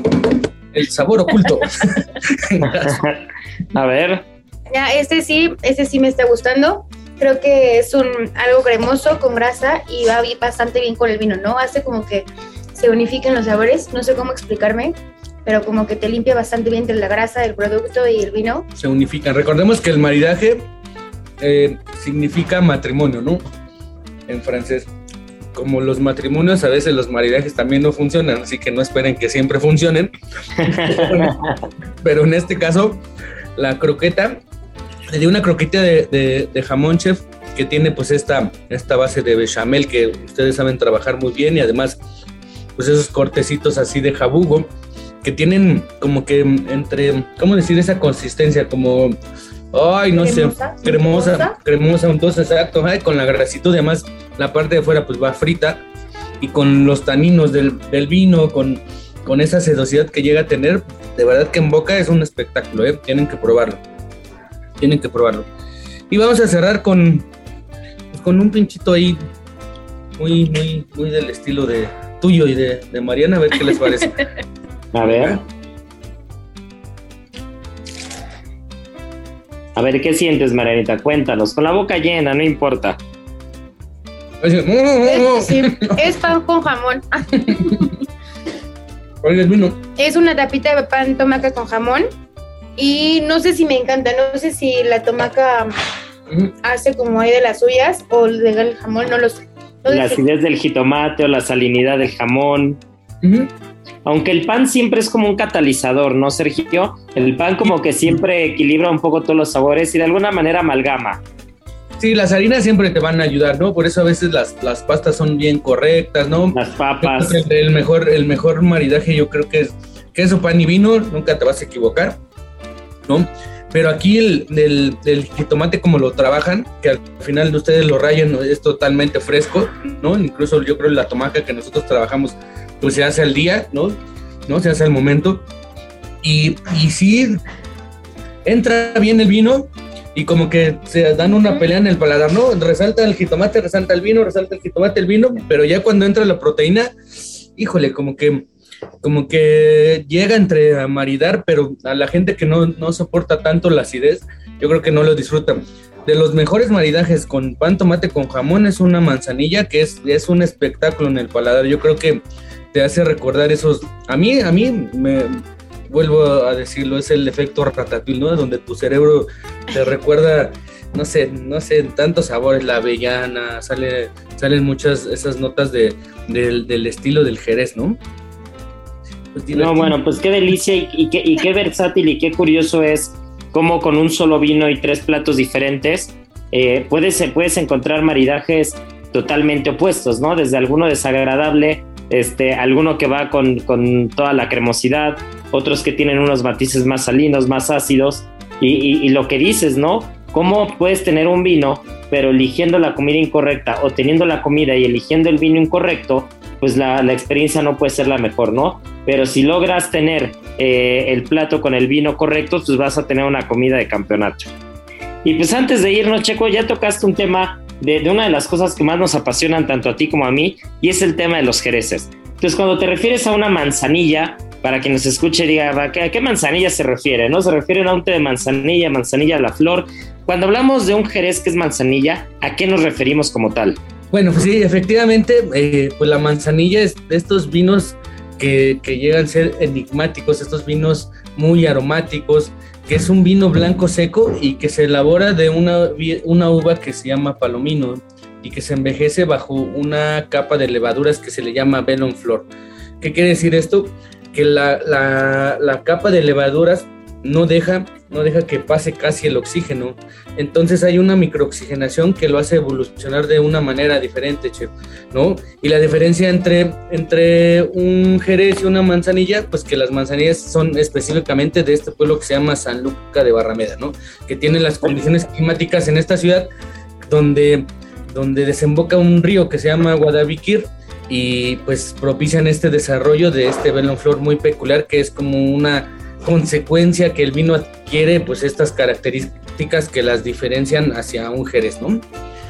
El sabor oculto. [laughs] a ver. Ya, este sí, este sí me está gustando. Creo que es un algo cremoso con grasa y va bastante bien con el vino, ¿no? Hace como que se unifiquen los sabores. No sé cómo explicarme pero como que te limpia bastante bien entre la grasa del producto y el vino. Se unifican. Recordemos que el maridaje eh, significa matrimonio, ¿no? En francés. Como los matrimonios, a veces los maridajes también no funcionan, así que no esperen que siempre funcionen. [laughs] pero en este caso, la croqueta, le di una croqueta de, de, jamón chef que tiene pues esta, esta base de bechamel que ustedes saben trabajar muy bien y además pues esos cortecitos así de jabugo que tienen como que entre, ¿cómo decir? Esa consistencia, como, ay, no sé, cremosa, cremosa, entonces exacto, con la grasitud, además la parte de afuera pues va frita y con los taninos del, vino, con, con esa sedosidad que llega a tener, de verdad que en boca es un espectáculo, ¿eh? tienen que probarlo, tienen que probarlo. Y vamos a cerrar con, pues, con un pinchito ahí muy, muy, muy del estilo de tuyo y de, de Mariana, a ver qué les parece. [laughs] A ver. A ver, ¿qué sientes, Marianita? Cuéntanos. Con la boca llena, no importa. Es, pan con jamón. [laughs] es una tapita de pan tomaca con jamón. Y no sé si me encanta, no sé si la tomaca hace como hay de las suyas o el jamón, no lo sé. la acidez del jitomate o la salinidad del jamón aunque el pan siempre es como un catalizador, ¿no, Sergio? El pan como que siempre equilibra un poco todos los sabores y de alguna manera amalgama. Sí, las harinas siempre te van a ayudar, ¿no? Por eso a veces las, las pastas son bien correctas, ¿no? Las papas. El mejor, el mejor maridaje yo creo que es queso, pan y vino, nunca te vas a equivocar, ¿no? Pero aquí el, el, jitomate como lo trabajan, que al final de ustedes lo rayan, es totalmente fresco, ¿no? Incluso yo creo la tomaca que nosotros trabajamos pues se hace al día, ¿no? ¿No? Se hace al momento. Y, y sí, entra bien el vino y como que se dan una pelea en el paladar, ¿no? Resalta el jitomate, resalta el vino, resalta el jitomate, el vino, pero ya cuando entra la proteína, híjole, como que como que llega entre a maridar, pero a la gente que no, no soporta tanto la acidez, yo creo que no lo disfrutan de los mejores maridajes con pan tomate con jamón es una manzanilla que es, es un espectáculo en el paladar. Yo creo que te hace recordar esos. A mí, a mí me vuelvo a decirlo, es el efecto ratatouille, ¿no? Donde tu cerebro te [laughs] recuerda, no sé, no sé, tantos sabores, la avellana, sale, salen muchas esas notas de, del estilo del Jerez, ¿no? Pues no, bueno, pues qué delicia y, qué, y qué versátil y qué curioso es cómo con un solo vino y tres platos diferentes eh, puedes, puedes encontrar maridajes totalmente opuestos, ¿no? Desde alguno desagradable este, alguno que va con, toda la cremosidad, otros que tienen unos matices más salinos, más ácidos, y, lo que dices, ¿no? ¿Cómo puedes tener un vino, pero eligiendo la comida incorrecta o teniendo la comida y eligiendo el vino incorrecto, pues la, experiencia no puede ser la mejor, ¿no? Pero si logras tener eh, el plato con el vino correcto, pues vas a tener una comida de campeonato. Y pues antes de irnos, Checo, ya tocaste un tema de, una de las cosas que más nos apasionan tanto a ti como a mí, y es el tema de los jereces. Entonces, cuando te refieres a una manzanilla, para que nos escuche, diga, ¿a qué, manzanilla se refiere? ¿No? Se refiere a un té de manzanilla, manzanilla a la flor. Cuando hablamos de un jerez que es manzanilla, ¿a qué nos referimos como tal? Bueno, pues sí, efectivamente, eh, pues la manzanilla es de estos vinos que, que, llegan a ser enigmáticos, estos vinos muy aromáticos, que es un vino blanco seco y que se elabora de una, una uva que se llama palomino y que se envejece bajo una capa de levaduras que se le llama velon flor. ¿Qué quiere decir esto? Que la, la, la capa de levaduras no deja, no deja que pase casi el oxígeno. Entonces hay una microoxigenación que lo hace evolucionar de una manera diferente, ¿no? Y la diferencia entre, entre un jerez y una manzanilla, pues que las manzanillas son específicamente de este pueblo que se llama San Luca de Barrameda, ¿no? Que tiene las condiciones climáticas en esta ciudad donde, donde desemboca un río que se llama Guadalquivir y pues propician este desarrollo de este flor muy peculiar que es como una consecuencia que el vino adquiere pues estas características que las diferencian hacia un jerez, ¿no?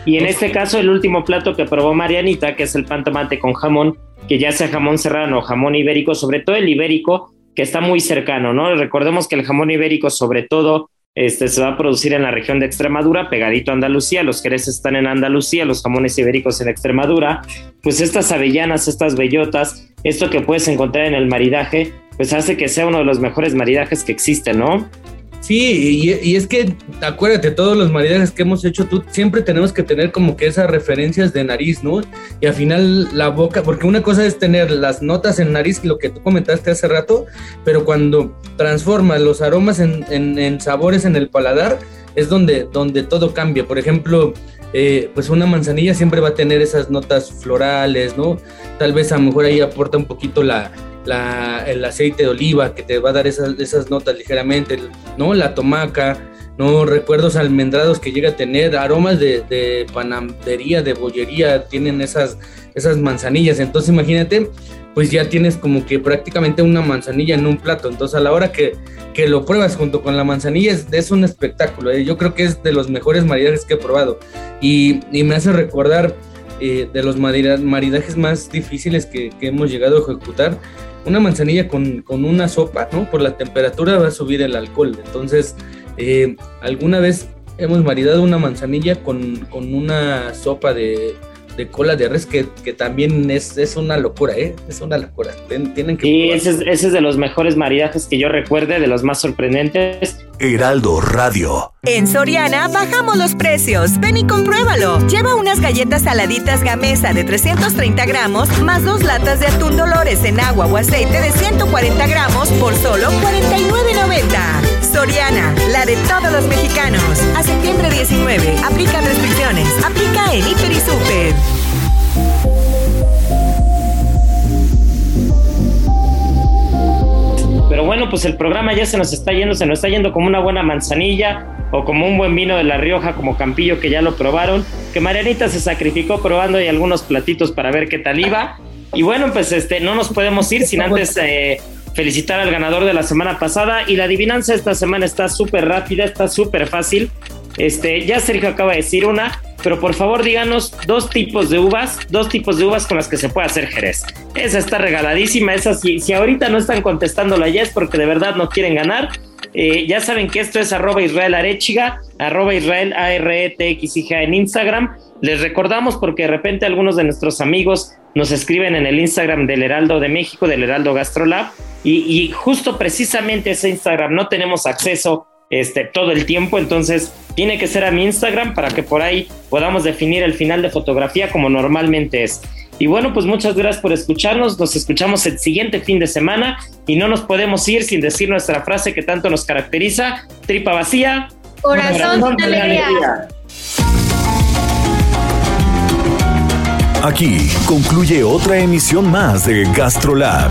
Y en este caso el último plato que probó Marianita, que es el pan tomate con jamón, que ya sea jamón serrano o jamón ibérico, sobre todo el ibérico, que está muy cercano, ¿no? Recordemos que el jamón ibérico sobre todo este, se va a producir en la región de Extremadura, pegadito a Andalucía, los jereces están en Andalucía, los jamones ibéricos en Extremadura, pues estas avellanas, estas bellotas, esto que puedes encontrar en el maridaje, pues hace que sea uno de los mejores maridajes que existen, ¿no? Sí, y, es que acuérdate, todos los maridajes que hemos hecho, tú siempre tenemos que tener como que esas referencias de nariz, ¿no? Y al final la boca, porque una cosa es tener las notas en nariz, lo que tú comentaste hace rato, pero cuando transformas los aromas en, sabores en el paladar, es donde, donde todo cambia. Por ejemplo, eh, pues una manzanilla siempre va a tener esas notas florales, ¿no? Tal vez a lo mejor ahí aporta un poquito la, el aceite de oliva que te va a dar esas, notas ligeramente, ¿no? La tomaca, ¿no? Recuerdos almendrados que llega a tener, aromas de, de panadería, de bollería, tienen esas, esas manzanillas. Entonces imagínate, pues ya tienes como que prácticamente una manzanilla en un plato. Entonces a la hora que, que lo pruebas junto con la manzanilla es, un espectáculo. ¿eh? Yo creo que es de los mejores maridajes que he probado. Y me hace recordar eh, de los maridajes más difíciles que, que, hemos llegado a ejecutar una manzanilla con, con, una sopa, ¿no? Por la temperatura va a subir el alcohol. Entonces, eh, alguna vez hemos maridado una manzanilla con, con una sopa de, de, cola de res que, que también es, es, una locura, ¿eh? Es una locura. tienen que... Sí, ese es, ese es de los mejores maridajes que yo recuerde, de los más sorprendentes. Heraldo Radio. En Soriana bajamos los precios. Ven y compruébalo. Lleva unas galletas saladitas Gamesa de 330 gramos más dos latas de atún Dolores en agua o aceite de 140 gramos por solo 49.90. Soriana, la de todos los mexicanos. A septiembre 19. Aplica restricciones. Aplica en Hiper y Super. Pero bueno, pues el programa ya se nos está yendo, se nos está yendo como una buena manzanilla o como un buen vino de La Rioja, como Campillo, que ya lo probaron. Que Marianita se sacrificó probando y algunos platitos para ver qué tal iba. Y bueno, pues este, no nos podemos ir sin antes eh, felicitar al ganador de la semana pasada. Y la adivinanza esta semana está súper rápida, está súper fácil. Este, ya Sergio acaba de decir una, pero por favor díganos dos tipos de uvas, dos tipos de uvas con las que se puede hacer Jerez. Esa está regaladísima, esa si, si ahorita no están contestándola ya es porque de verdad no quieren ganar. Eh, ya saben que esto es arroba Israel Arechiga, arroba Israel a r e en Instagram. Les recordamos porque de repente algunos de nuestros amigos nos escriben en el Instagram del Heraldo de México, del Heraldo Gastrolab, y, y justo precisamente ese Instagram no tenemos acceso este, todo el tiempo, entonces tiene que ser a mi Instagram para que por ahí podamos definir el final de fotografía como normalmente es. Y bueno, pues muchas gracias por escucharnos, nos escuchamos el siguiente fin de semana y no nos podemos ir sin decir nuestra frase que tanto nos caracteriza, tripa vacía, corazón, de alegría. Aquí concluye otra emisión más de GastroLab,